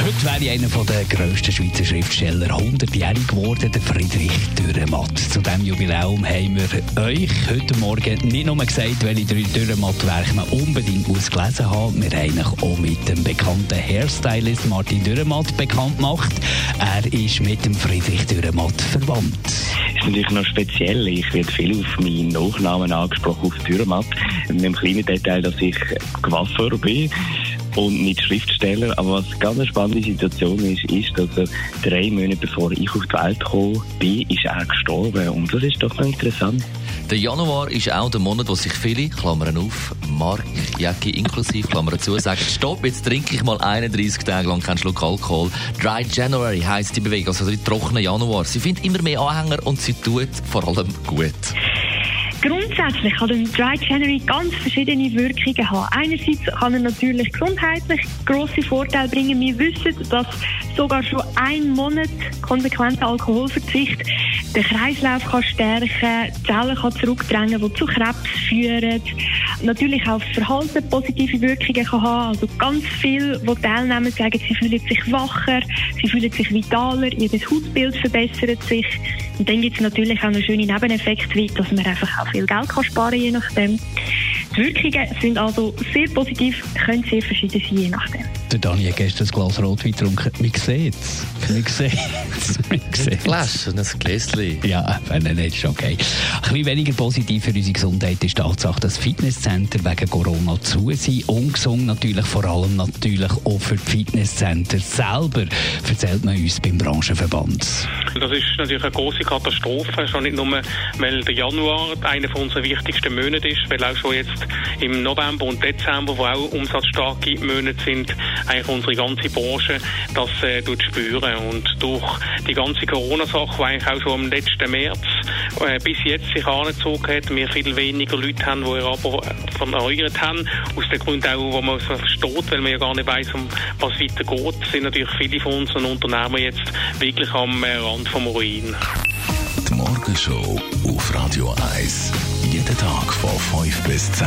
Heute wäre einer der grössten Schweizer Schriftsteller 100-jährig geworden, der Friedrich Dürrematt. Zu diesem Jubiläum haben wir euch heute Morgen nicht nur gesagt, welche drei Dürrematt-Werke man unbedingt muss gelesen haben. Wir haben euch auch mit dem bekannten Hairstylist Martin Dürrematt bekannt gemacht. Er ist mit dem Friedrich Dürrematt verwandt. ist natürlich noch speziell. Ich werde viel auf meinen Nachnamen angesprochen, auf Dürrematt. Mit dem kleinen Detail, dass ich Coiffeur bin und nicht Schriftsteller. Aber was ganz eine spannende Situation ist, ist, dass er drei Monate bevor ich auf die Welt gekommen bin, ist er gestorben. Und das ist doch noch interessant. Der Januar ist auch der Monat, wo sich viele, Klammern auf, Mark, Jackie inklusive, Klammern zu, sagen, stopp, jetzt trinke ich mal 31 Tage lang keinen Schluck Alkohol. Dry January heisst die Bewegung, also der trockene Januar. Sie findet immer mehr Anhänger und sie tut vor allem gut. Grundsätzlich kann ein Dry January ganz verschiedene Wirkungen haben. Einerseits kann er natürlich gesundheitlich grosse Vorteile bringen. Wir wissen, dass sogar schon ein Monat konsequenter Alkoholverzicht den Kreislauf kann stärken, Zellen kann zurückdrängen, die zu Krebs führen. Natürlich auch das Verhalten positive Wirkungen kann haben. Also ganz viele, die teilnehmen, sagen, sie fühlen sich wacher, sie fühlen sich vitaler, ihr Hautbild verbessert sich. Und dann gibt es natürlich auch einen schönen Nebeneffekt, wie dass man einfach auch viel Geld kann sparen je nachdem. Die Wirkungen sind also sehr positiv, können sehr verschieden sein, je nachdem. Der Dani hat gestern ein Glas Rotwein getrunken. Man sieht es. Man sieht es. Man sieht Flasch und ein Gläschen. Ja, wenn er nicht, ist okay. Ein bisschen weniger positiv für unsere Gesundheit ist die Tatsache, dass Fitnesscenter wegen Corona zu sind. Ungesund natürlich, vor allem natürlich auch für die Fitnesscenter selber, erzählt man uns beim Branchenverband. Das ist natürlich eine große Katastrophe, schon nicht nur, weil der Januar einer unserer wichtigsten Monate ist, weil auch schon jetzt im November und Dezember, wo auch umsatzstarke Monate sind, eigentlich unsere ganze Branche das äh, spüren. Und durch die ganze Corona-Sache, die eigentlich auch schon im letzten März äh, bis jetzt sich angezogen hat, wir viel weniger Leute haben, die ihr Abo verneuert haben, aus dem Grund auch, wo man es versteht, weil man ja gar nicht weiss, um was weitergeht, sind natürlich viele von unseren Unternehmen jetzt wirklich am äh, Rand vom Ruin. Die Morgenshow auf Radio 1. Jeden Tag von 5 bis 10.